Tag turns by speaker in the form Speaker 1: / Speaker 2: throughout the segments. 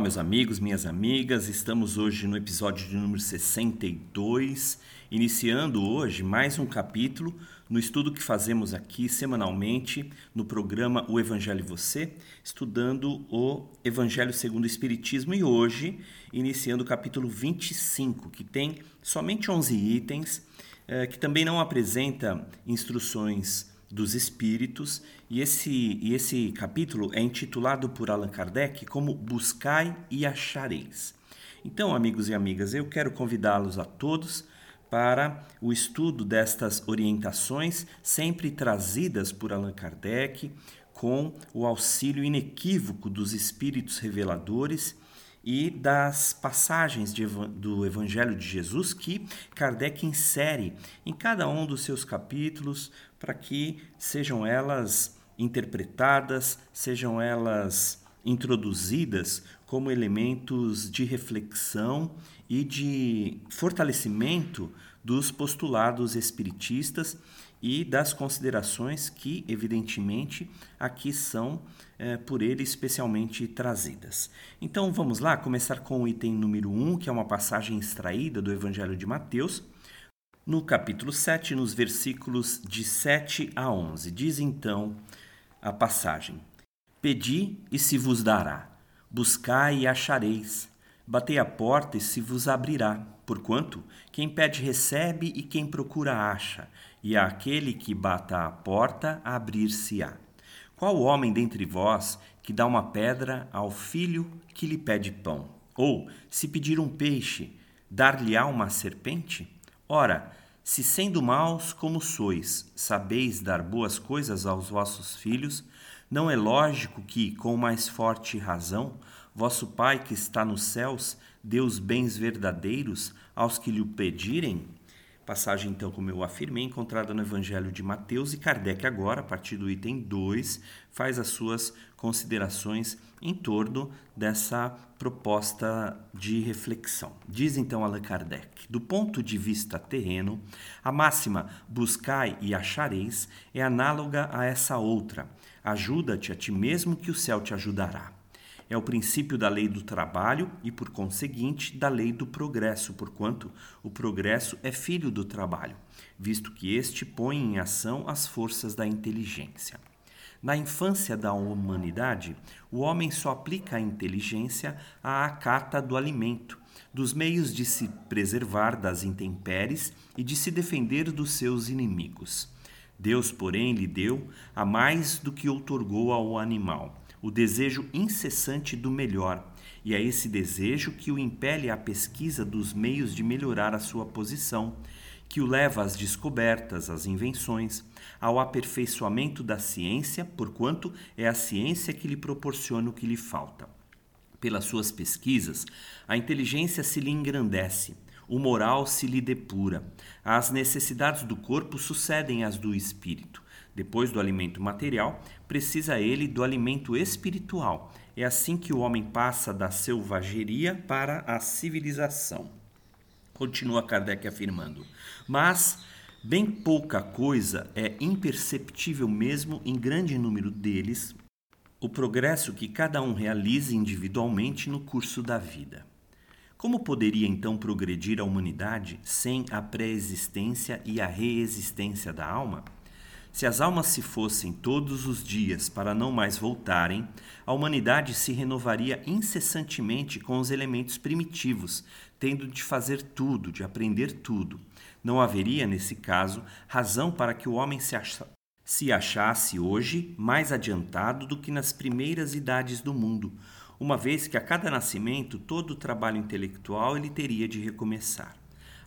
Speaker 1: Olá, meus amigos, minhas amigas, estamos hoje no episódio de número 62, iniciando hoje mais um capítulo no estudo que fazemos aqui semanalmente no programa O Evangelho e Você, estudando o Evangelho segundo o Espiritismo e hoje iniciando o capítulo 25, que tem somente 11 itens, eh, que também não apresenta instruções dos espíritos, e esse, e esse capítulo é intitulado por Allan Kardec como Buscai e Achareis. Então, amigos e amigas, eu quero convidá-los a todos para o estudo destas orientações, sempre trazidas por Allan Kardec, com o auxílio inequívoco dos espíritos reveladores e das passagens de, do Evangelho de Jesus que Kardec insere em cada um dos seus capítulos para que sejam elas interpretadas, sejam elas introduzidas como elementos de reflexão e de fortalecimento dos postulados espiritistas e das considerações que, evidentemente, aqui são é, por ele especialmente trazidas. Então vamos lá começar com o item número 1, que é uma passagem extraída do Evangelho de Mateus, no capítulo 7, nos versículos de 7 a 11. Diz então a passagem: Pedi e se vos dará, buscai e achareis, batei a porta e se vos abrirá. Porquanto quem pede recebe e quem procura acha, e a aquele que bata a porta abrir-se-á. Qual homem dentre vós que dá uma pedra ao filho que lhe pede pão? Ou, se pedir um peixe, dar-lhe-á uma serpente? Ora, se sendo maus como sois, sabeis dar boas coisas aos vossos filhos, não é lógico que, com mais forte razão, vosso Pai que está nos céus dê os bens verdadeiros aos que lhe o pedirem? Passagem, então, como eu afirmei, encontrada no Evangelho de Mateus, e Kardec, agora, a partir do item 2, faz as suas considerações em torno dessa proposta de reflexão. Diz então Allan Kardec: do ponto de vista terreno, a máxima buscai e achareis é análoga a essa outra: ajuda-te a ti mesmo que o céu te ajudará é o princípio da lei do trabalho e, por conseguinte, da lei do progresso, porquanto o progresso é filho do trabalho, visto que este põe em ação as forças da inteligência. Na infância da humanidade, o homem só aplica a inteligência à acata do alimento, dos meios de se preservar das intempéries e de se defender dos seus inimigos. Deus, porém, lhe deu a mais do que outorgou ao animal o desejo incessante do melhor, e é esse desejo que o impele à pesquisa dos meios de melhorar a sua posição, que o leva às descobertas, às invenções, ao aperfeiçoamento da ciência, porquanto é a ciência que lhe proporciona o que lhe falta. Pelas suas pesquisas, a inteligência se lhe engrandece, o moral se lhe depura, as necessidades do corpo sucedem às do espírito. Depois do alimento material, precisa ele do alimento espiritual. É assim que o homem passa da selvageria para a civilização. Continua Kardec afirmando. Mas bem pouca coisa é imperceptível mesmo em grande número deles o progresso que cada um realiza individualmente no curso da vida. Como poderia então progredir a humanidade sem a pré-existência e a reexistência da alma? Se as almas se fossem todos os dias para não mais voltarem, a humanidade se renovaria incessantemente com os elementos primitivos, tendo de fazer tudo, de aprender tudo. Não haveria, nesse caso, razão para que o homem se, se achasse hoje mais adiantado do que nas primeiras idades do mundo, uma vez que a cada nascimento todo o trabalho intelectual ele teria de recomeçar.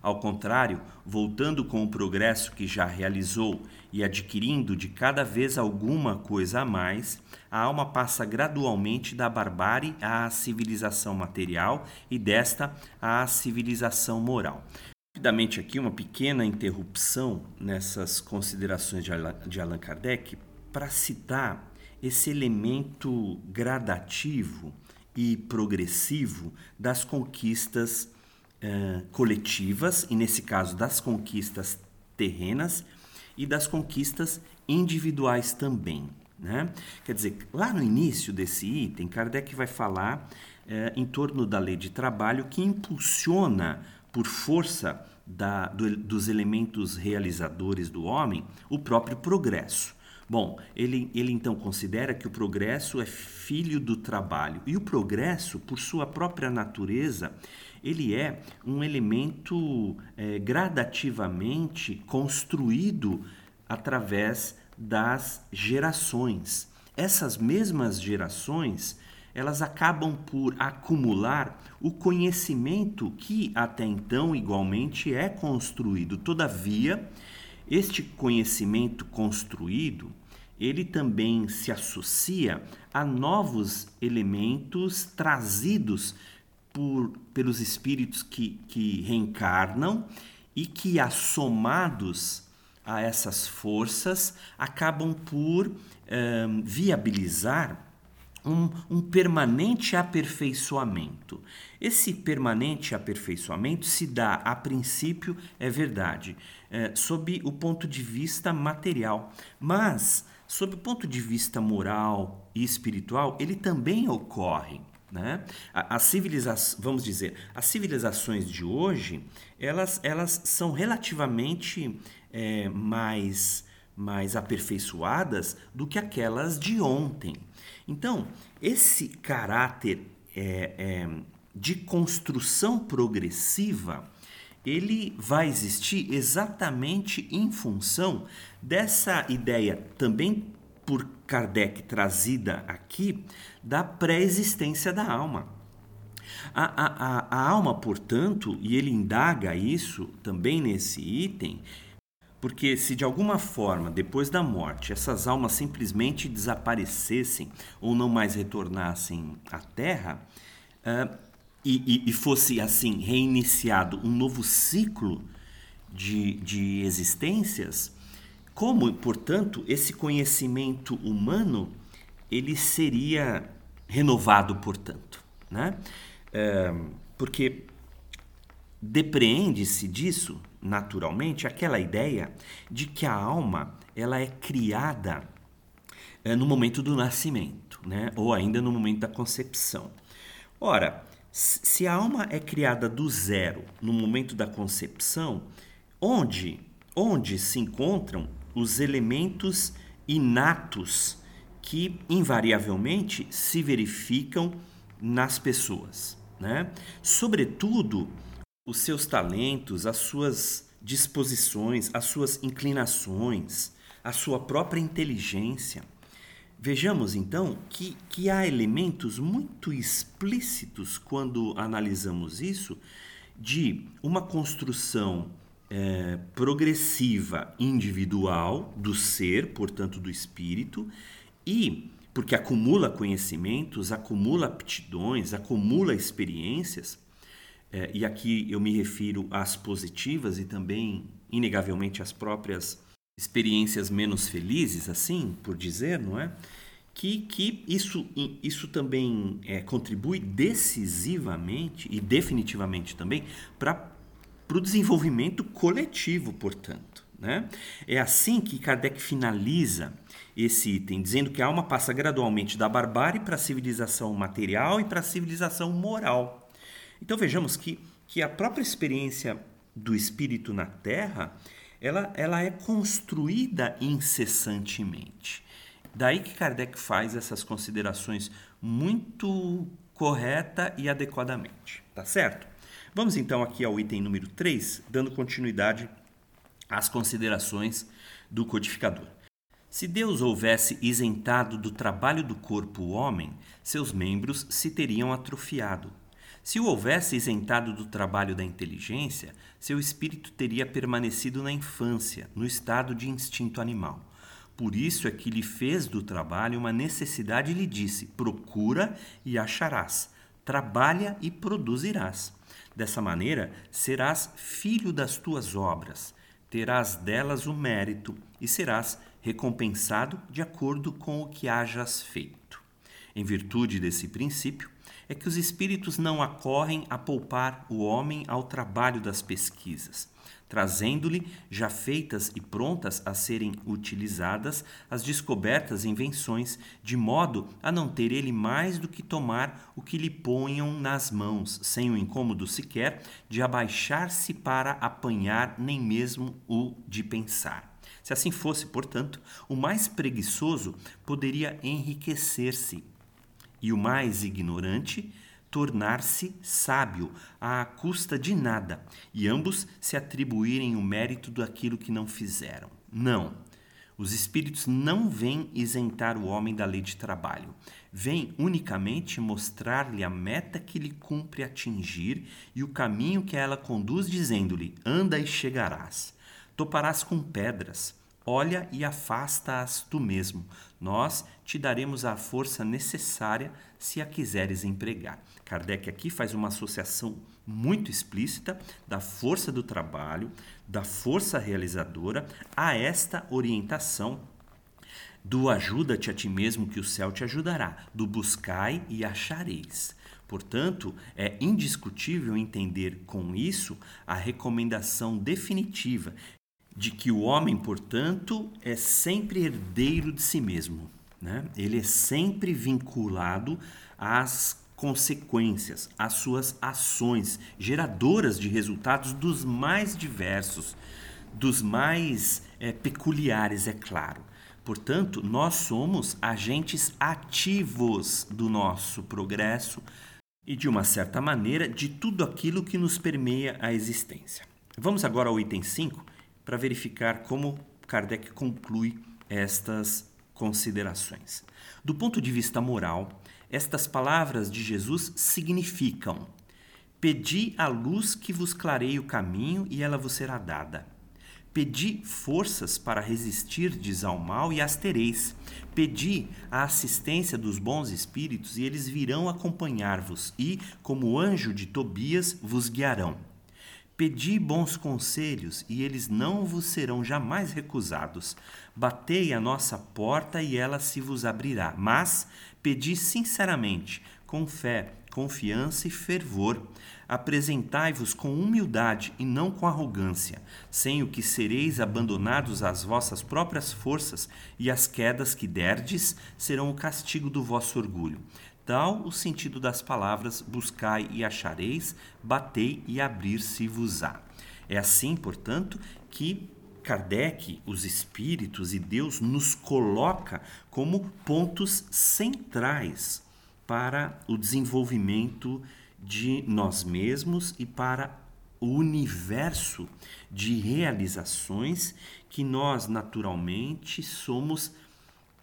Speaker 1: Ao contrário, voltando com o progresso que já realizou e adquirindo de cada vez alguma coisa a mais, a alma passa gradualmente da barbárie à civilização material e desta à civilização moral. Rapidamente aqui uma pequena interrupção nessas considerações de Allan Kardec para citar esse elemento gradativo e progressivo das conquistas eh, coletivas, e nesse caso das conquistas terrenas e das conquistas individuais também. Né? Quer dizer, lá no início desse item, Kardec vai falar eh, em torno da lei de trabalho que impulsiona por força da, do, dos elementos realizadores do homem, o próprio progresso. Bom, ele, ele então considera que o progresso é filho do trabalho. E o progresso, por sua própria natureza, ele é um elemento é, gradativamente construído através das gerações. Essas mesmas gerações elas acabam por acumular o conhecimento que até então igualmente é construído. Todavia, este conhecimento construído, ele também se associa a novos elementos trazidos por, pelos espíritos que, que reencarnam e que, assomados a essas forças, acabam por eh, viabilizar um, um, permanente aperfeiçoamento. Esse permanente aperfeiçoamento se dá, a princípio, é verdade, é, sob o ponto de vista material, mas, sob o ponto de vista moral e espiritual, ele também ocorre. Né? As civilizações, vamos dizer, as civilizações de hoje, elas, elas são relativamente é, mais, mais aperfeiçoadas do que aquelas de ontem. Então, esse caráter é, é, de construção progressiva, ele vai existir exatamente em função dessa ideia também por Kardec trazida aqui da pré-existência da alma. A, a, a, a, alma, portanto, e ele indaga isso também nesse item, porque se de alguma forma, depois da morte, essas almas simplesmente desaparecessem ou não mais retornassem à Terra, uh, e, e, e, fosse assim reiniciado um novo ciclo de, de existências, como, portanto, esse conhecimento humano ele seria renovado, portanto, né? Uh, porque depreende-se disso naturalmente aquela ideia de que a alma ela é criada é, no momento do nascimento, né? ou ainda no momento da concepção. Ora, se a alma é criada do zero no momento da concepção, onde, onde se encontram os elementos inatos que invariavelmente se verificam nas pessoas, né? Sobretudo os seus talentos, as suas disposições, as suas inclinações, a sua própria inteligência. Vejamos então que, que há elementos muito explícitos quando analisamos isso de uma construção é, progressiva individual do ser, portanto do espírito, e porque acumula conhecimentos, acumula aptidões, acumula experiências, é, e aqui eu me refiro às positivas e também, inegavelmente, às próprias experiências menos felizes, assim por dizer, não é? Que, que isso, isso também é, contribui decisivamente e definitivamente também para o desenvolvimento coletivo, portanto. Né? É assim que Kardec finaliza esse item, dizendo que a alma passa gradualmente da barbárie para a civilização material e para a civilização moral. Então vejamos que, que a própria experiência do espírito na Terra ela, ela é construída incessantemente. Daí que Kardec faz essas considerações muito correta e adequadamente, tá certo? Vamos então aqui ao item número 3, dando continuidade às considerações do codificador. Se Deus houvesse isentado do trabalho do corpo o homem, seus membros se teriam atrofiado. Se o houvesse isentado do trabalho da inteligência, seu espírito teria permanecido na infância, no estado de instinto animal. Por isso é que lhe fez do trabalho uma necessidade e lhe disse: procura e acharás, trabalha e produzirás. Dessa maneira, serás filho das tuas obras, terás delas o mérito e serás recompensado de acordo com o que hajas feito. Em virtude desse princípio, é que os espíritos não acorrem a poupar o homem ao trabalho das pesquisas, trazendo-lhe, já feitas e prontas a serem utilizadas, as descobertas e invenções, de modo a não ter ele mais do que tomar o que lhe ponham nas mãos, sem o incômodo sequer de abaixar-se para apanhar nem mesmo o de pensar. Se assim fosse, portanto, o mais preguiçoso poderia enriquecer-se e o mais ignorante tornar-se sábio à custa de nada, e ambos se atribuírem o mérito daquilo que não fizeram. Não. Os espíritos não vêm isentar o homem da lei de trabalho. Vêm unicamente mostrar-lhe a meta que lhe cumpre atingir e o caminho que ela conduz, dizendo-lhe: anda e chegarás. Toparás com pedras, olha e afasta-as tu mesmo. Nós te daremos a força necessária se a quiseres empregar. Kardec aqui faz uma associação muito explícita da força do trabalho, da força realizadora a esta orientação do ajuda-te a ti mesmo que o céu te ajudará, do buscai e achareis. Portanto, é indiscutível entender com isso a recomendação definitiva de que o homem, portanto, é sempre herdeiro de si mesmo. Né? Ele é sempre vinculado às consequências, às suas ações, geradoras de resultados dos mais diversos, dos mais é, peculiares, é claro. Portanto, nós somos agentes ativos do nosso progresso e, de uma certa maneira, de tudo aquilo que nos permeia a existência. Vamos agora ao item 5 para verificar como Kardec conclui estas considerações. Do ponto de vista moral, estas palavras de Jesus significam: Pedi a luz que vos clareie o caminho e ela vos será dada. Pedi forças para resistirdes ao mal e as tereis. Pedi a assistência dos bons espíritos e eles virão acompanhar-vos e, como anjo de Tobias, vos guiarão. Pedi bons conselhos e eles não vos serão jamais recusados. Batei a nossa porta e ela se vos abrirá. Mas pedi sinceramente, com fé, confiança e fervor. Apresentai-vos com humildade e não com arrogância, sem o que sereis abandonados às vossas próprias forças, e as quedas que derdes serão o castigo do vosso orgulho. Tal o sentido das palavras: buscai e achareis, batei e abrir-se-vos-á. É assim, portanto, que Kardec, os espíritos e Deus nos coloca como pontos centrais para o desenvolvimento de nós mesmos e para o universo de realizações que nós naturalmente somos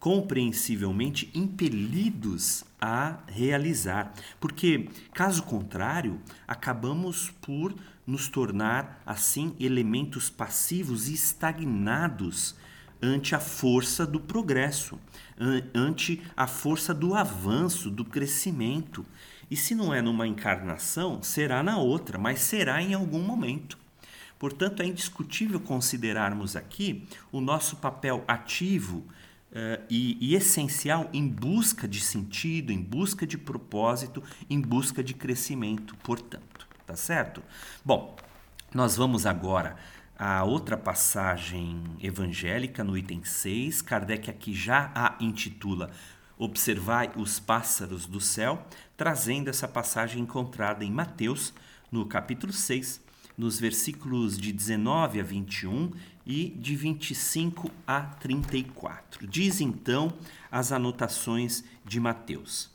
Speaker 1: compreensivelmente impelidos a realizar, porque caso contrário, acabamos por nos tornar assim elementos passivos e estagnados ante a força do progresso, ante a força do avanço, do crescimento. E se não é numa encarnação, será na outra, mas será em algum momento. Portanto, é indiscutível considerarmos aqui o nosso papel ativo Uh, e, e, essencial em busca de sentido, em busca de propósito, em busca de crescimento, portanto. Tá certo? Bom, nós vamos agora a outra passagem evangélica no item 6. Kardec aqui já a intitula Observai os pássaros do céu, trazendo essa passagem encontrada em Mateus, no capítulo 6, nos versículos de 19 a 21 e de 25 a 34. Diz então as anotações de Mateus: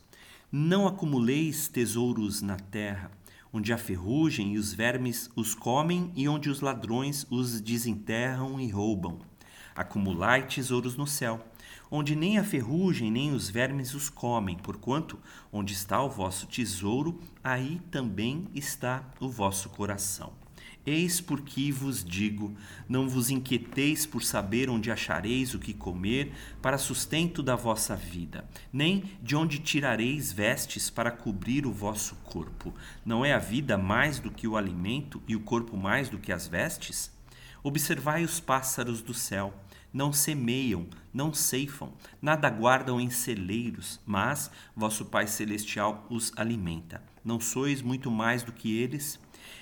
Speaker 1: Não acumuleis tesouros na terra, onde a ferrugem e os vermes os comem e onde os ladrões os desenterram e roubam. Acumulai tesouros no céu, onde nem a ferrugem nem os vermes os comem, porquanto onde está o vosso tesouro, aí também está o vosso coração. Eis porque vos digo: não vos inquieteis por saber onde achareis o que comer para sustento da vossa vida, nem de onde tirareis vestes para cobrir o vosso corpo. Não é a vida mais do que o alimento e o corpo mais do que as vestes? Observai os pássaros do céu. Não semeiam, não ceifam, nada guardam em celeiros, mas vosso Pai Celestial os alimenta. Não sois muito mais do que eles?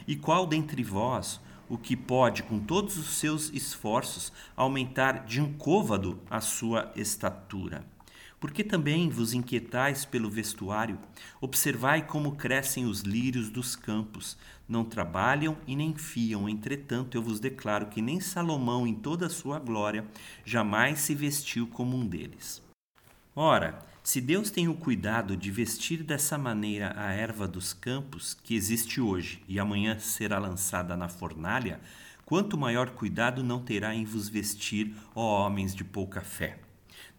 Speaker 1: E qual dentre vós o que pode, com todos os seus esforços, aumentar de um côvado a sua estatura? Porque também vos inquietais pelo vestuário? Observai como crescem os lírios dos campos. Não trabalham e nem fiam, entretanto eu vos declaro que nem Salomão, em toda a sua glória, jamais se vestiu como um deles. Ora, se Deus tem o cuidado de vestir dessa maneira a erva dos campos, que existe hoje e amanhã será lançada na fornalha, quanto maior cuidado não terá em vos vestir, ó homens de pouca fé.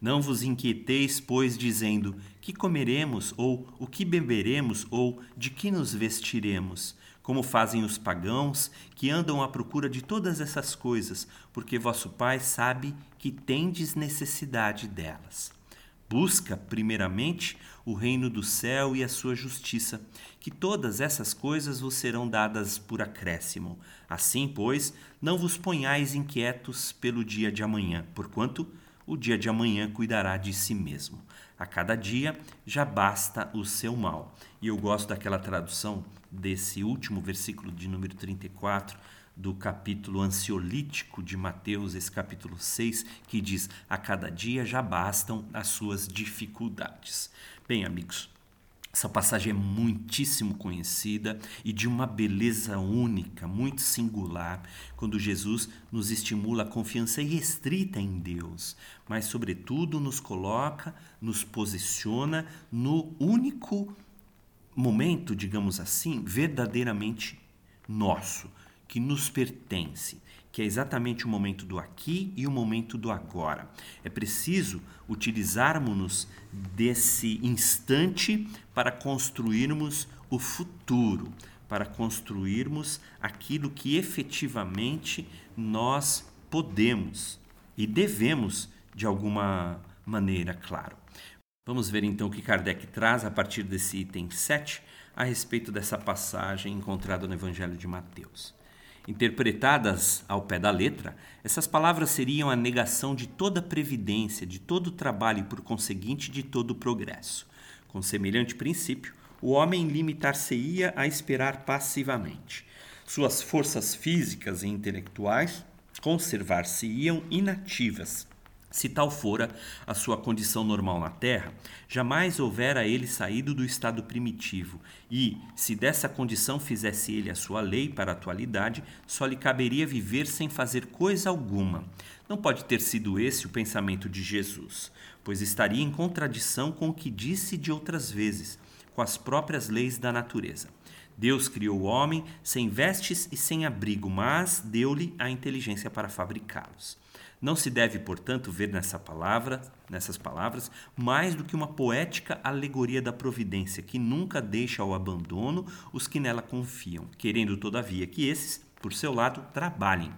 Speaker 1: Não vos inquieteis, pois, dizendo: que comeremos, ou o que beberemos, ou de que nos vestiremos? Como fazem os pagãos, que andam à procura de todas essas coisas, porque vosso Pai sabe que tendes necessidade delas. Busca, primeiramente, o reino do céu e a sua justiça, que todas essas coisas vos serão dadas por acréscimo. Assim, pois, não vos ponhais inquietos pelo dia de amanhã, porquanto o dia de amanhã cuidará de si mesmo. A cada dia já basta o seu mal. E eu gosto daquela tradução desse último versículo de número 34 do capítulo ansiolítico de Mateus, esse capítulo 6, que diz: A cada dia já bastam as suas dificuldades. Bem, amigos, essa passagem é muitíssimo conhecida e de uma beleza única, muito singular, quando Jesus nos estimula a confiança irrestrita em Deus, mas, sobretudo, nos coloca, nos posiciona no único momento, digamos assim, verdadeiramente nosso, que nos pertence, que é exatamente o momento do aqui e o momento do agora. É preciso utilizarmos-nos desse instante para construirmos o futuro, para construirmos aquilo que efetivamente nós podemos e devemos de alguma maneira, claro. Vamos ver então o que Kardec traz a partir desse item 7 a respeito dessa passagem encontrada no Evangelho de Mateus. Interpretadas ao pé da letra, essas palavras seriam a negação de toda previdência, de todo trabalho e, por conseguinte, de todo progresso. Com semelhante princípio, o homem limitar-se-ia a esperar passivamente. Suas forças físicas e intelectuais conservar-se-iam inativas, se tal fora a sua condição normal na Terra, jamais houvera ele saído do estado primitivo, e, se dessa condição fizesse ele a sua lei para a atualidade, só lhe caberia viver sem fazer coisa alguma. Não pode ter sido esse o pensamento de Jesus, pois estaria em contradição com o que disse de outras vezes, com as próprias leis da natureza. Deus criou o homem sem vestes e sem abrigo, mas deu-lhe a inteligência para fabricá-los. Não se deve, portanto, ver nessa palavra, nessas palavras, mais do que uma poética alegoria da providência, que nunca deixa ao abandono os que nela confiam, querendo, todavia, que esses, por seu lado, trabalhem.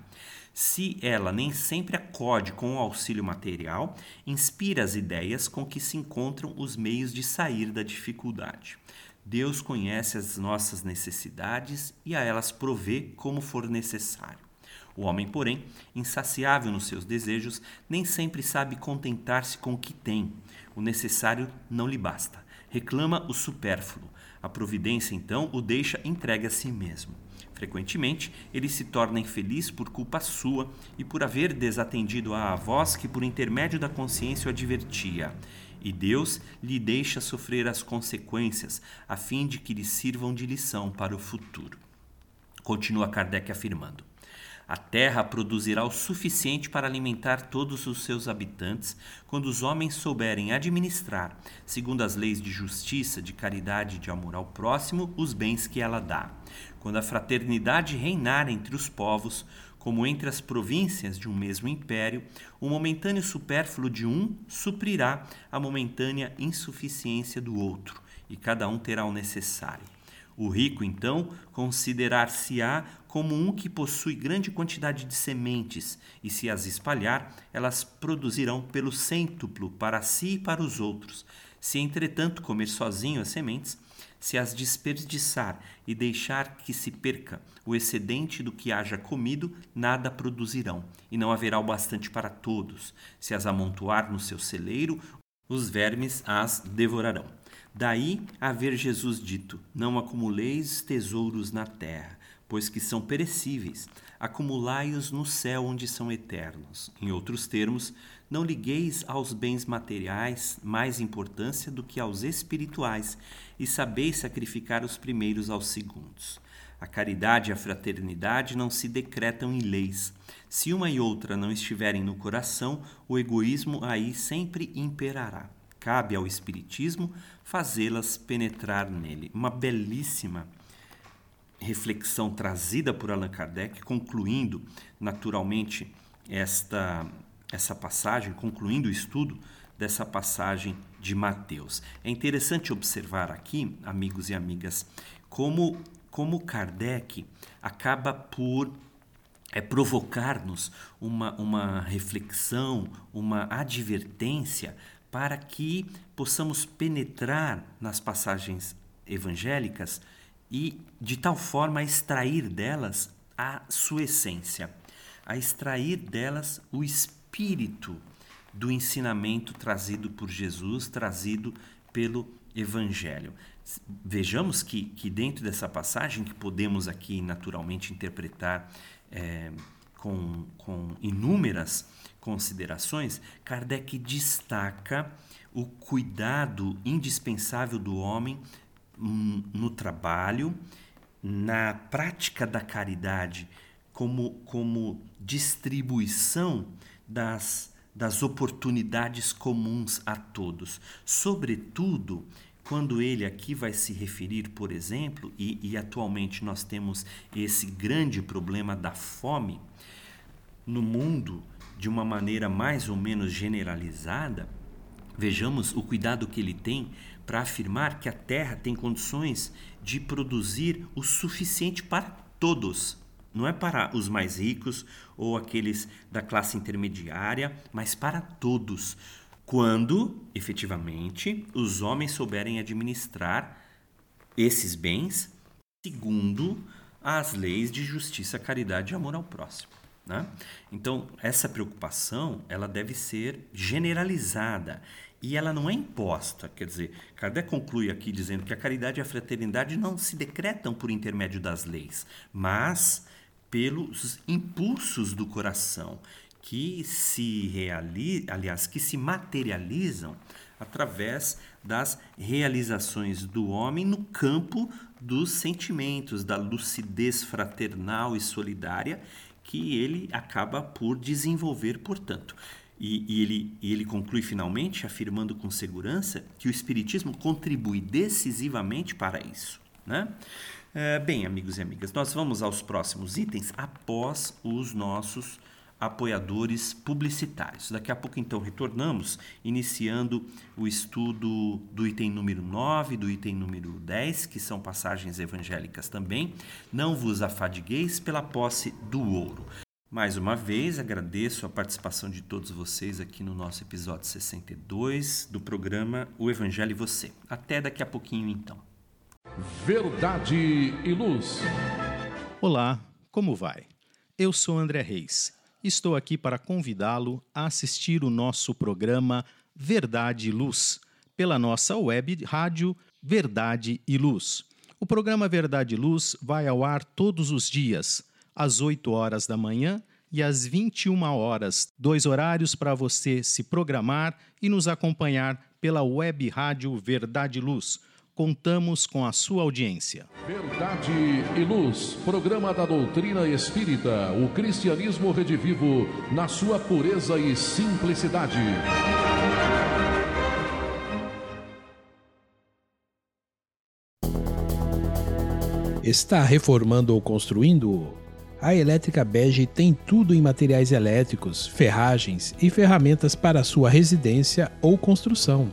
Speaker 1: Se ela nem sempre acode com o auxílio material, inspira as ideias com que se encontram os meios de sair da dificuldade. Deus conhece as nossas necessidades e a elas provê como for necessário. O homem, porém, insaciável nos seus desejos, nem sempre sabe contentar-se com o que tem. O necessário não lhe basta. Reclama o supérfluo. A providência, então, o deixa entregue a si mesmo. Frequentemente, ele se torna infeliz por culpa sua e por haver desatendido à voz que, por intermédio da consciência, o advertia. E Deus lhe deixa sofrer as consequências, a fim de que lhe sirvam de lição para o futuro. Continua Kardec afirmando. A terra produzirá o suficiente para alimentar todos os seus habitantes quando os homens souberem administrar, segundo as leis de justiça, de caridade e de amor ao próximo, os bens que ela dá. Quando a fraternidade reinar entre os povos, como entre as províncias de um mesmo império, o momentâneo supérfluo de um suprirá a momentânea insuficiência do outro, e cada um terá o necessário. O rico, então, considerar-se-á como um que possui grande quantidade de sementes, e se as espalhar, elas produzirão pelo cêntuplo para si e para os outros. Se, entretanto, comer sozinho as sementes, se as desperdiçar e deixar que se perca o excedente do que haja comido, nada produzirão, e não haverá o bastante para todos. Se as amontoar no seu celeiro, os vermes as devorarão. Daí haver Jesus dito: Não acumuleis tesouros na terra, pois que são perecíveis, acumulai-os no céu onde são eternos. Em outros termos, não ligueis aos bens materiais mais importância do que aos espirituais, e sabeis sacrificar os primeiros aos segundos. A caridade e a fraternidade não se decretam em leis. Se uma e outra não estiverem no coração, o egoísmo aí sempre imperará. Cabe ao Espiritismo fazê-las penetrar nele. Uma belíssima reflexão trazida por Allan Kardec, concluindo naturalmente esta, essa passagem, concluindo o estudo dessa passagem de Mateus. É interessante observar aqui, amigos e amigas, como, como Kardec acaba por é provocar-nos uma, uma reflexão, uma advertência para que possamos penetrar nas passagens evangélicas e de tal forma extrair delas a sua essência, a extrair delas o espírito do ensinamento trazido por Jesus, trazido pelo Evangelho. Vejamos que, que dentro dessa passagem, que podemos aqui naturalmente interpretar é, com, com inúmeras considerações, Kardec destaca o cuidado indispensável do homem no trabalho, na prática da caridade, como, como distribuição das, das oportunidades comuns a todos. Sobretudo, quando ele aqui vai se referir, por exemplo, e, e atualmente nós temos esse grande problema da fome no mundo de uma maneira mais ou menos generalizada, vejamos o cuidado que ele tem para afirmar que a Terra tem condições de produzir o suficiente para todos. Não é para os mais ricos ou aqueles da classe intermediária, mas para todos, quando efetivamente os homens souberem administrar esses bens segundo as leis de justiça, caridade e amor ao próximo. Né? Então, essa preocupação ela deve ser generalizada e ela não é imposta. Quer dizer, Kardec conclui aqui dizendo que a caridade e a fraternidade não se decretam por intermédio das leis, mas pelos impulsos do coração que se realizam, aliás, que se materializam através das realizações do homem no campo dos sentimentos, da lucidez fraternal e solidária que ele acaba por desenvolver, portanto. E, e, ele, e ele conclui finalmente, afirmando com segurança, que o Espiritismo contribui decisivamente para isso. Né? É, bem, amigos e amigas, nós vamos aos próximos itens após os nossos apoiadores publicitários. Daqui a pouco, então, retornamos, iniciando o estudo do item número 9, do item número 10, que são passagens evangélicas também. Não vos afadigueis pela posse do ouro. Mais uma vez, agradeço a participação de todos vocês aqui no nosso episódio 62 do programa O Evangelho e Você. Até daqui a pouquinho, então.
Speaker 2: Verdade e Luz.
Speaker 3: Olá, como vai? Eu sou André Reis estou aqui para convidá-lo a assistir o nosso programa Verdade e Luz, pela nossa web rádio Verdade e Luz. O programa Verdade e Luz vai ao ar todos os dias, às 8 horas da manhã e às 21 horas, dois horários para você se programar e nos acompanhar pela web rádio Verdade e Luz contamos com a sua audiência.
Speaker 2: Verdade e Luz, programa da doutrina espírita, o cristianismo redivivo na sua pureza e simplicidade.
Speaker 4: Está reformando ou construindo? A Elétrica Bege tem tudo em materiais elétricos, ferragens e ferramentas para sua residência ou construção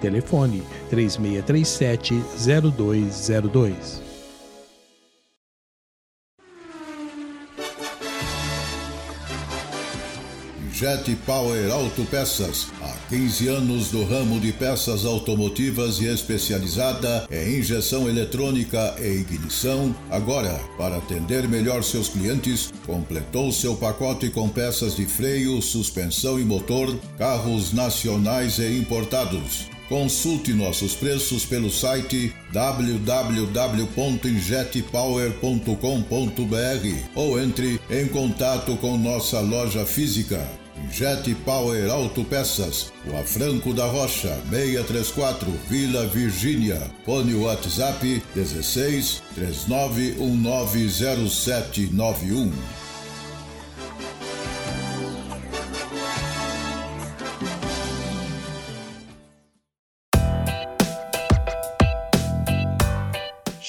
Speaker 4: Telefone 3637 0202.
Speaker 5: Jet Power Autopeças. Há 15 anos no ramo de peças automotivas e especializada em injeção eletrônica e ignição. Agora, para atender melhor seus clientes, completou seu pacote com peças de freio, suspensão e motor, carros nacionais e importados. Consulte nossos preços pelo site www.injetpower.com.br ou entre em contato com nossa loja física. Jet Power Autopeças, Rua Franco da Rocha, 634, Vila Virgínia. Fone WhatsApp 16 39190791.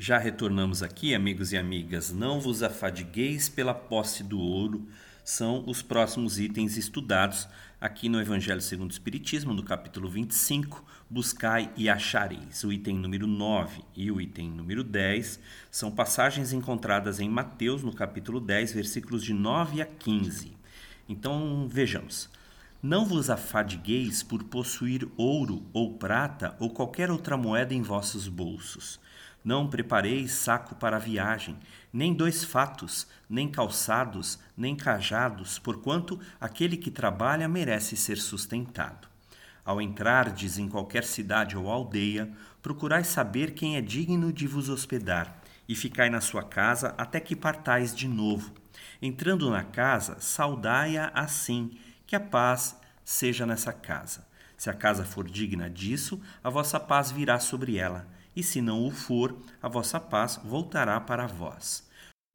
Speaker 1: Já retornamos aqui, amigos e amigas. Não vos afadigueis pela posse do ouro, são os próximos itens estudados aqui no Evangelho segundo o Espiritismo, no capítulo 25, Buscai e achareis. O item número 9 e o item número 10 são passagens encontradas em Mateus, no capítulo 10, versículos de 9 a 15. Então, vejamos. Não vos afadigueis por possuir ouro ou prata ou qualquer outra moeda em vossos bolsos não prepareis saco para a viagem, nem dois fatos, nem calçados, nem cajados, porquanto aquele que trabalha merece ser sustentado. Ao entrardes em qualquer cidade ou aldeia, procurai saber quem é digno de vos hospedar, e ficai na sua casa até que partais de novo. Entrando na casa, saudai-a assim, que a paz seja nessa casa. Se a casa for digna disso, a vossa paz virá sobre ela e se não o for, a vossa paz voltará para vós.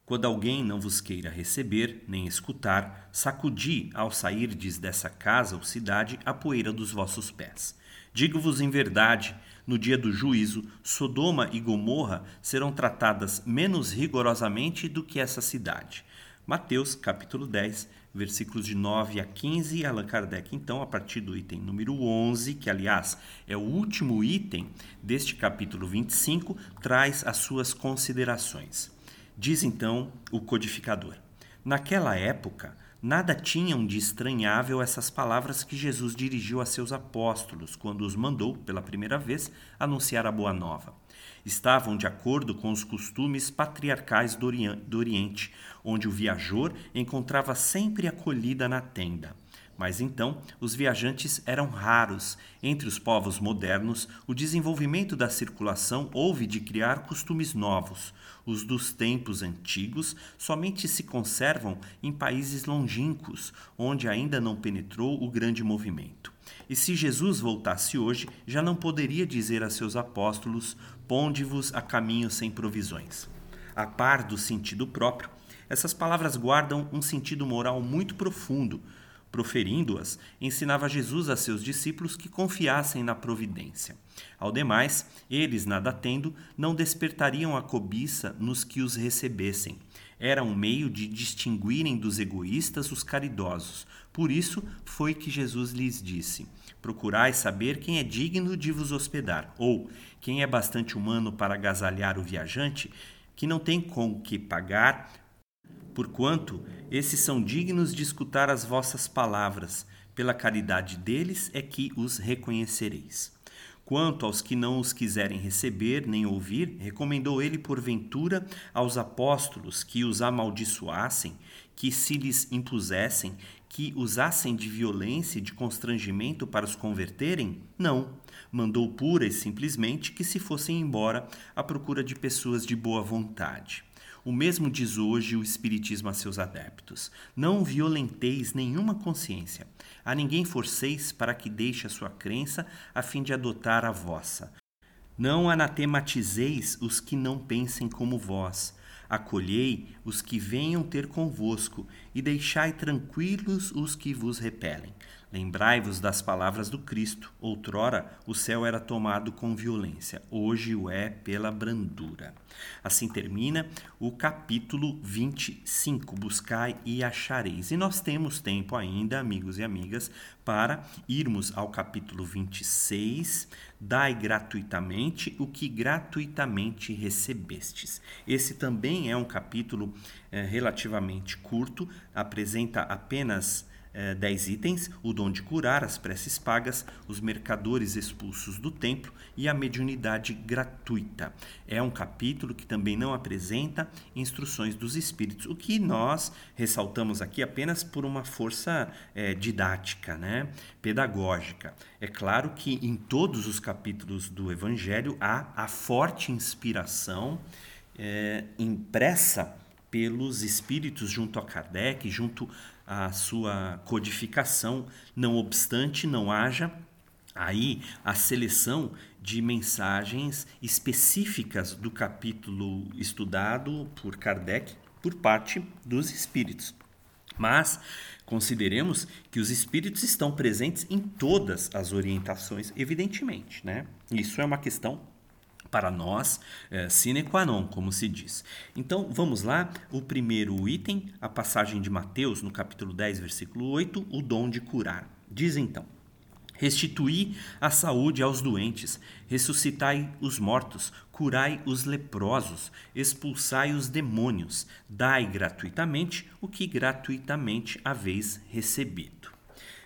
Speaker 1: Quando alguém não vos queira receber, nem escutar, sacudi ao sairdes dessa casa ou cidade a poeira dos vossos pés. Digo-vos em verdade, no dia do juízo, Sodoma e Gomorra serão tratadas menos rigorosamente do que essa cidade. Mateus, capítulo 10, versículos de 9 a 15, Allan Kardec, então, a partir do item número 11, que aliás é o último item deste capítulo 25, traz as suas considerações. Diz então o codificador: Naquela época, nada tinham de estranhável essas palavras que Jesus dirigiu a seus apóstolos quando os mandou, pela primeira vez, anunciar a Boa Nova. Estavam de acordo com os costumes patriarcais do Oriente, onde o viajor encontrava sempre acolhida na tenda. Mas então, os viajantes eram raros. Entre os povos modernos, o desenvolvimento da circulação houve de criar costumes novos. Os dos tempos antigos somente se conservam em países longínquos, onde ainda não penetrou o grande movimento. E se Jesus voltasse hoje, já não poderia dizer a seus apóstolos: Ponde-vos a caminho sem provisões. A par do sentido próprio, essas palavras guardam um sentido moral muito profundo Proferindo-as, ensinava Jesus a seus discípulos que confiassem na providência. Ao demais, eles, nada tendo, não despertariam a cobiça nos que os recebessem. Era um meio de distinguirem dos egoístas os caridosos. Por isso foi que Jesus lhes disse: Procurai saber quem é digno de vos hospedar, ou quem é bastante humano para agasalhar o viajante, que não tem com que pagar Porquanto esses são dignos de escutar as vossas palavras, pela caridade deles é que os reconhecereis. Quanto aos que não os quiserem receber nem ouvir, recomendou ele porventura aos apóstolos que os amaldiçoassem, que se lhes impusessem, que usassem de violência e de constrangimento para os converterem? Não. Mandou pura e simplesmente que se fossem embora à procura de pessoas de boa vontade. O mesmo diz hoje o Espiritismo a seus adeptos: Não violenteis nenhuma consciência. A ninguém forceis para que deixe a sua crença a fim de adotar a vossa. Não anatematizeis os que não pensem como vós. Acolhei os que venham ter convosco e deixai tranquilos os que vos repelem. Lembrai-vos das palavras do Cristo. Outrora o céu era tomado com violência, hoje o é pela brandura. Assim termina o capítulo 25. Buscai e achareis. E nós temos tempo ainda, amigos e amigas, para irmos ao capítulo 26. Dai gratuitamente o que gratuitamente recebestes. Esse também é um capítulo é, relativamente curto, apresenta apenas eh, dez itens: o dom de curar, as preces pagas, os mercadores expulsos do templo e a mediunidade gratuita. É um capítulo que também não apresenta instruções dos espíritos, o que nós ressaltamos aqui apenas por uma força eh, didática, né? pedagógica. É claro que em todos os capítulos do Evangelho há a forte inspiração eh, impressa pelos espíritos junto a Kardec, junto a sua codificação, não obstante não haja aí a seleção de mensagens específicas do capítulo estudado por Kardec por parte dos espíritos. Mas consideremos que os espíritos estão presentes em todas as orientações, evidentemente, né? Isso é uma questão para nós, é, sine qua non, como se diz. Então, vamos lá. O primeiro item, a passagem de Mateus, no capítulo 10, versículo 8, o dom de curar. Diz então: Restituí a saúde aos doentes, ressuscitai os mortos, curai os leprosos, expulsai os demônios, dai gratuitamente o que gratuitamente haveis recebido.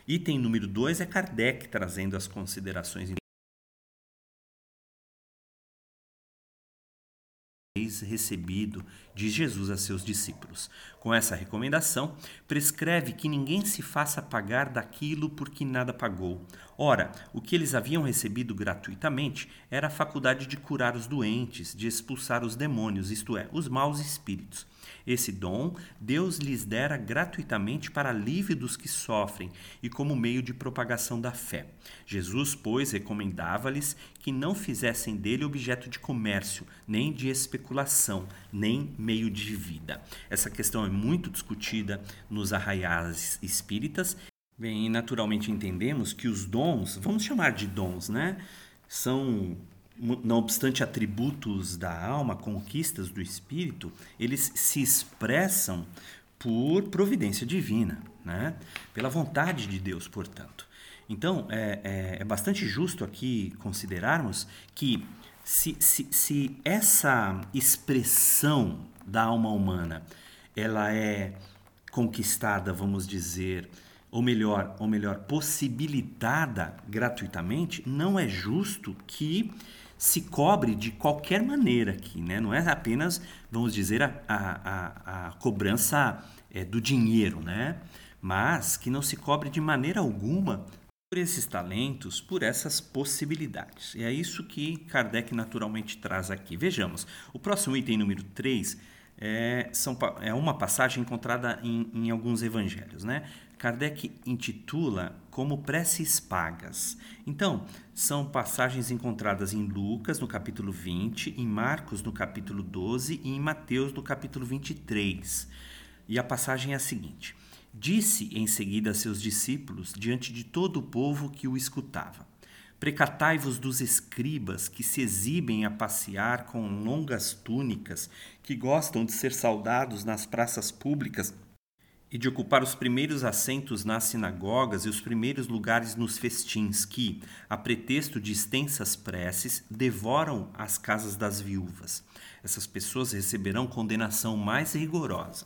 Speaker 1: Item número 2 é Kardec trazendo as considerações recebido, diz Jesus a seus discípulos. Com essa recomendação, prescreve que ninguém se faça pagar daquilo por que nada pagou. Ora, o que eles haviam recebido gratuitamente era a faculdade de curar os doentes, de expulsar os demônios, isto é, os maus espíritos. Esse dom Deus lhes dera gratuitamente para alívio dos que sofrem e como meio de propagação da fé. Jesus, pois, recomendava-lhes que não fizessem dele objeto de comércio, nem de especulação, nem meio de vida. Essa questão é muito discutida nos arraiais espíritas. Bem, naturalmente entendemos que os dons, vamos chamar de dons, né? São não obstante atributos da alma, conquistas do espírito, eles se expressam por providência divina, né? pela vontade de Deus, portanto. Então, é, é, é bastante justo aqui considerarmos que se, se, se essa expressão da alma humana ela é conquistada, vamos dizer, ou melhor, ou melhor, possibilitada gratuitamente, não é justo que se cobre de qualquer maneira aqui, né? Não é apenas, vamos dizer, a, a, a cobrança é, do dinheiro, né? Mas que não se cobre de maneira alguma por esses talentos, por essas possibilidades. E é isso que Kardec naturalmente traz aqui. Vejamos, o próximo item número 3 é, são, é uma passagem encontrada em, em alguns evangelhos. Né? Kardec intitula como preces pagas. Então, são passagens encontradas em Lucas, no capítulo 20, em Marcos, no capítulo 12 e em Mateus, no capítulo 23. E a passagem é a seguinte: Disse em seguida a seus discípulos, diante de todo o povo que o escutava: Precatai-vos dos escribas que se exibem a passear com longas túnicas, que gostam de ser saudados nas praças públicas e de ocupar os primeiros assentos nas sinagogas e os primeiros lugares nos festins, que, a pretexto de extensas preces, devoram as casas das viúvas. Essas pessoas receberão condenação mais rigorosa.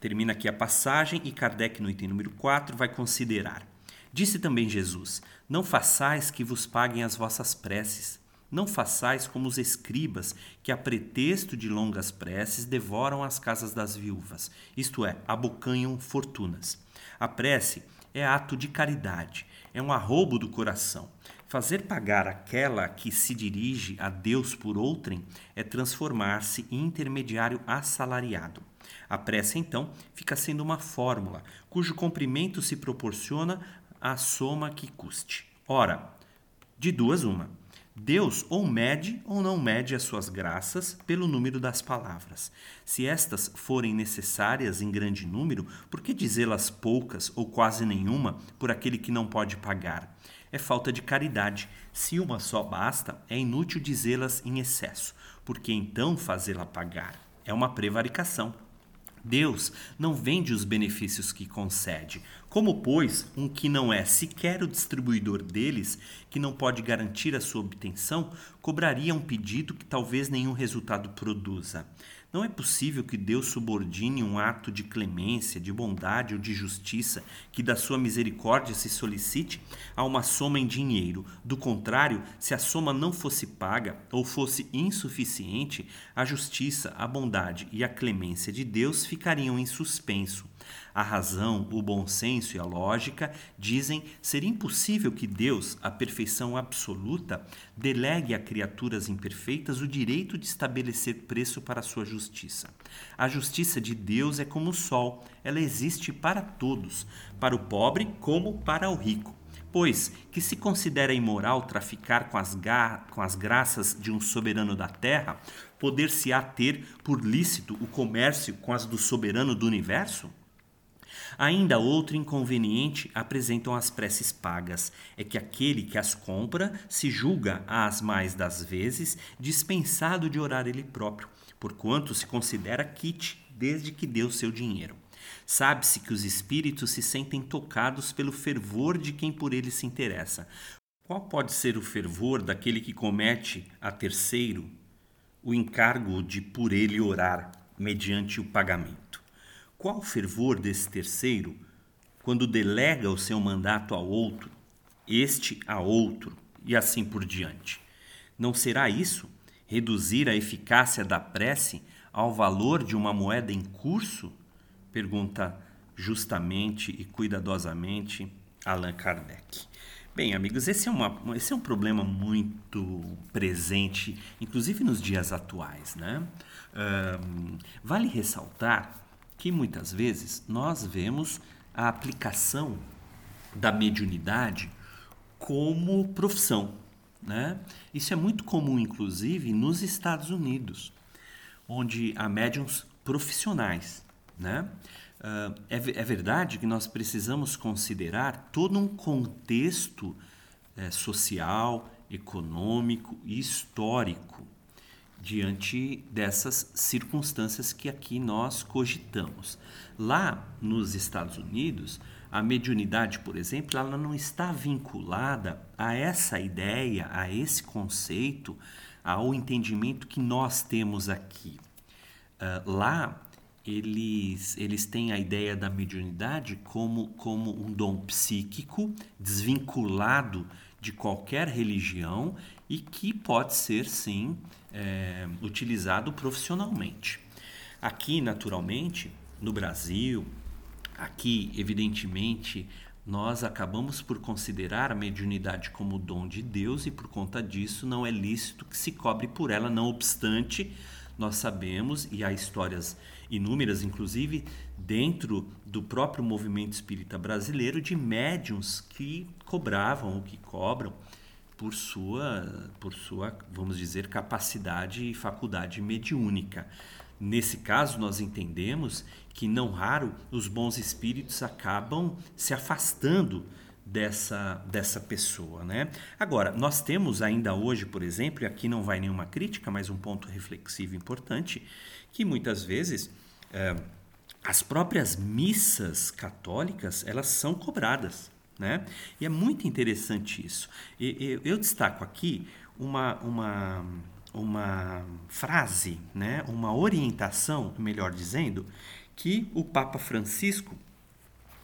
Speaker 1: Termina aqui a passagem e Kardec, no item número 4, vai considerar. Disse também Jesus: Não façais que vos paguem as vossas preces. Não façais como os escribas, que a pretexto de longas preces devoram as casas das viúvas, isto é, abocanham fortunas. A prece é ato de caridade, é um arrobo do coração. Fazer pagar aquela que se dirige a Deus por outrem é transformar-se em intermediário assalariado. A prece, então, fica sendo uma fórmula cujo comprimento se proporciona à soma que custe. Ora, de duas, uma. Deus ou mede ou não mede as suas graças pelo número das palavras. Se estas forem necessárias em grande número, por que dizê-las poucas ou quase nenhuma por aquele que não pode pagar? É falta de caridade. Se uma só basta, é inútil dizê-las em excesso, porque então fazê-la pagar é uma prevaricação. Deus não vende os benefícios que concede. Como, pois, um que não é sequer o distribuidor deles, que não pode garantir a sua obtenção, cobraria um pedido que talvez nenhum resultado produza? Não é possível que Deus subordine um ato de clemência, de bondade ou de justiça que da sua misericórdia se solicite a uma soma em dinheiro. Do contrário, se a soma não fosse paga ou fosse insuficiente, a justiça, a bondade e a clemência de Deus ficariam em suspenso. A razão, o bom senso e a lógica dizem ser impossível que Deus, a perfeição absoluta, delegue a criaturas imperfeitas o direito de estabelecer preço para sua justiça. A justiça de Deus é como o sol, ela existe para todos, para o pobre como para o rico. Pois que se considera imoral traficar com as, com as graças de um soberano da terra, poder-se-á ter por lícito o comércio com as do soberano do universo? Ainda outro inconveniente apresentam as preces pagas, é que aquele que as compra se julga, às mais das vezes, dispensado de orar ele próprio, porquanto se considera kit desde que deu seu dinheiro. Sabe-se que os espíritos se sentem tocados pelo fervor de quem por eles se interessa. Qual pode ser o fervor daquele que comete a terceiro o encargo de por ele orar mediante o pagamento? Qual o fervor desse terceiro quando delega o seu mandato ao outro, este a outro e assim por diante? Não será isso reduzir a eficácia da prece ao valor de uma moeda em curso? Pergunta justamente e cuidadosamente Allan Kardec. Bem, amigos, esse é, uma, esse é um problema muito presente, inclusive nos dias atuais. Né? Um, vale ressaltar que muitas vezes nós vemos a aplicação da mediunidade como profissão. Né? Isso é muito comum, inclusive, nos Estados Unidos, onde há médiums profissionais. Né? Uh, é, é, verdade que nós precisamos considerar todo um contexto é, social, econômico e histórico diante dessas circunstâncias que aqui nós cogitamos. Lá nos Estados Unidos, a mediunidade, por exemplo, ela não está vinculada a essa ideia, a esse conceito, ao entendimento que nós temos aqui. Uh, lá, eles, eles têm a ideia da mediunidade como, como um dom psíquico desvinculado de qualquer religião e que pode ser, sim, é, utilizado profissionalmente. Aqui, naturalmente, no Brasil, aqui, evidentemente, nós acabamos por considerar a mediunidade como dom de Deus e por conta disso não é lícito que se cobre por ela, não obstante, nós sabemos e há histórias inúmeras, inclusive dentro do próprio movimento espírita brasileiro, de médiums que cobravam ou que cobram por sua, por sua, vamos dizer, capacidade e faculdade mediúnica. Nesse caso, nós entendemos que, não raro, os bons espíritos acabam se afastando dessa, dessa pessoa. Né? Agora, nós temos ainda hoje, por exemplo, e aqui não vai nenhuma crítica, mas um ponto reflexivo importante, que muitas vezes é, as próprias missas católicas elas são cobradas. Né? E é muito interessante isso. E, eu, eu destaco aqui uma, uma uma frase, né, uma orientação, melhor dizendo, que o Papa Francisco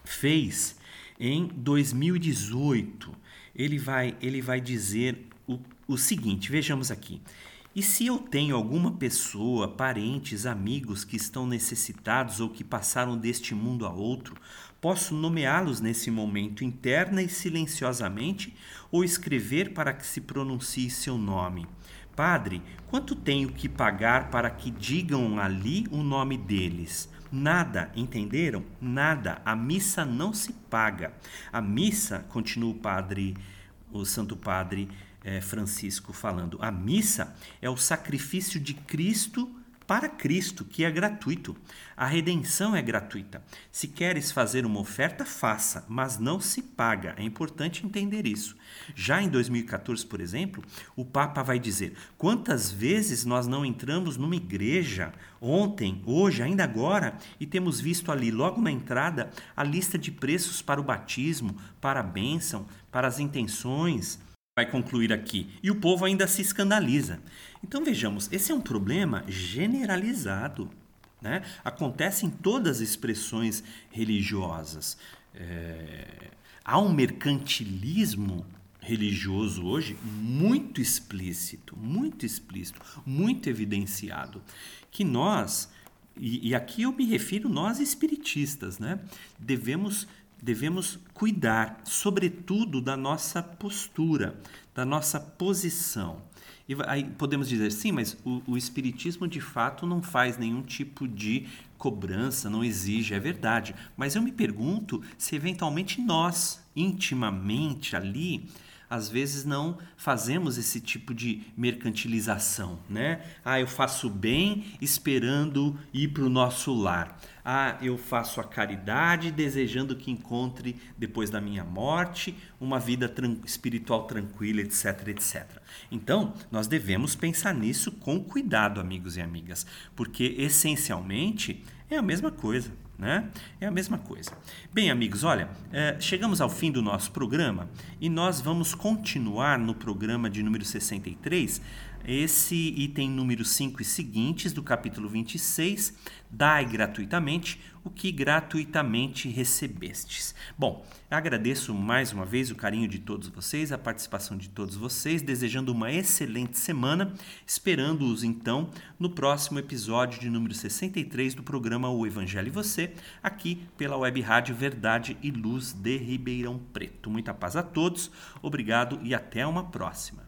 Speaker 1: fez em 2018. Ele vai, ele vai dizer o, o seguinte: vejamos aqui. E se eu tenho alguma pessoa, parentes, amigos que estão necessitados ou que passaram deste mundo a outro, posso nomeá-los nesse momento interna e silenciosamente ou escrever para que se pronuncie seu nome. Padre, quanto tenho que pagar para que digam ali o nome deles? Nada, entenderam? Nada. A missa não se paga. A missa, continua o padre, o Santo Padre eh, Francisco falando, a missa é o sacrifício de Cristo para Cristo, que é gratuito. A redenção é gratuita. Se queres fazer uma oferta, faça, mas não se paga. É importante entender isso. Já em 2014, por exemplo, o Papa vai dizer: quantas vezes nós não entramos numa igreja, ontem, hoje, ainda agora, e temos visto ali, logo na entrada, a lista de preços para o batismo, para a bênção, para as intenções vai concluir aqui. E o povo ainda se escandaliza. Então vejamos, esse é um problema generalizado. Né? Acontece em todas as expressões religiosas. É... Há um mercantilismo religioso hoje muito explícito, muito explícito, muito evidenciado, que nós, e, e aqui eu me refiro nós espiritistas, né? devemos devemos cuidar, sobretudo, da nossa postura, da nossa posição. E aí podemos dizer, sim, mas o, o, Espiritismo de fato não faz nenhum tipo de cobrança, não exige, é verdade. Mas eu me pergunto se eventualmente nós, intimamente ali, às vezes não fazemos esse tipo de mercantilização, né? Ah, eu faço bem esperando ir para o nosso lar. Ah, eu faço a caridade desejando que encontre depois da minha morte uma vida tran espiritual tranquila, etc, etc. Então, nós devemos pensar nisso com cuidado, amigos e amigas, porque essencialmente é a mesma coisa. Né? É a mesma coisa. Bem, amigos, olha, é, chegamos ao fim do nosso programa e nós vamos continuar no programa de número 63 esse item número 5 e seguintes do capítulo 26, dai gratuitamente o que gratuitamente recebestes. Bom, agradeço mais uma vez o carinho de todos vocês, a participação de todos vocês, desejando uma excelente semana, esperando-os então no próximo episódio de número 63 do programa O Evangelho e Você, aqui pela Web Rádio Verdade e Luz de Ribeirão Preto. Muita paz a todos, obrigado e até uma próxima.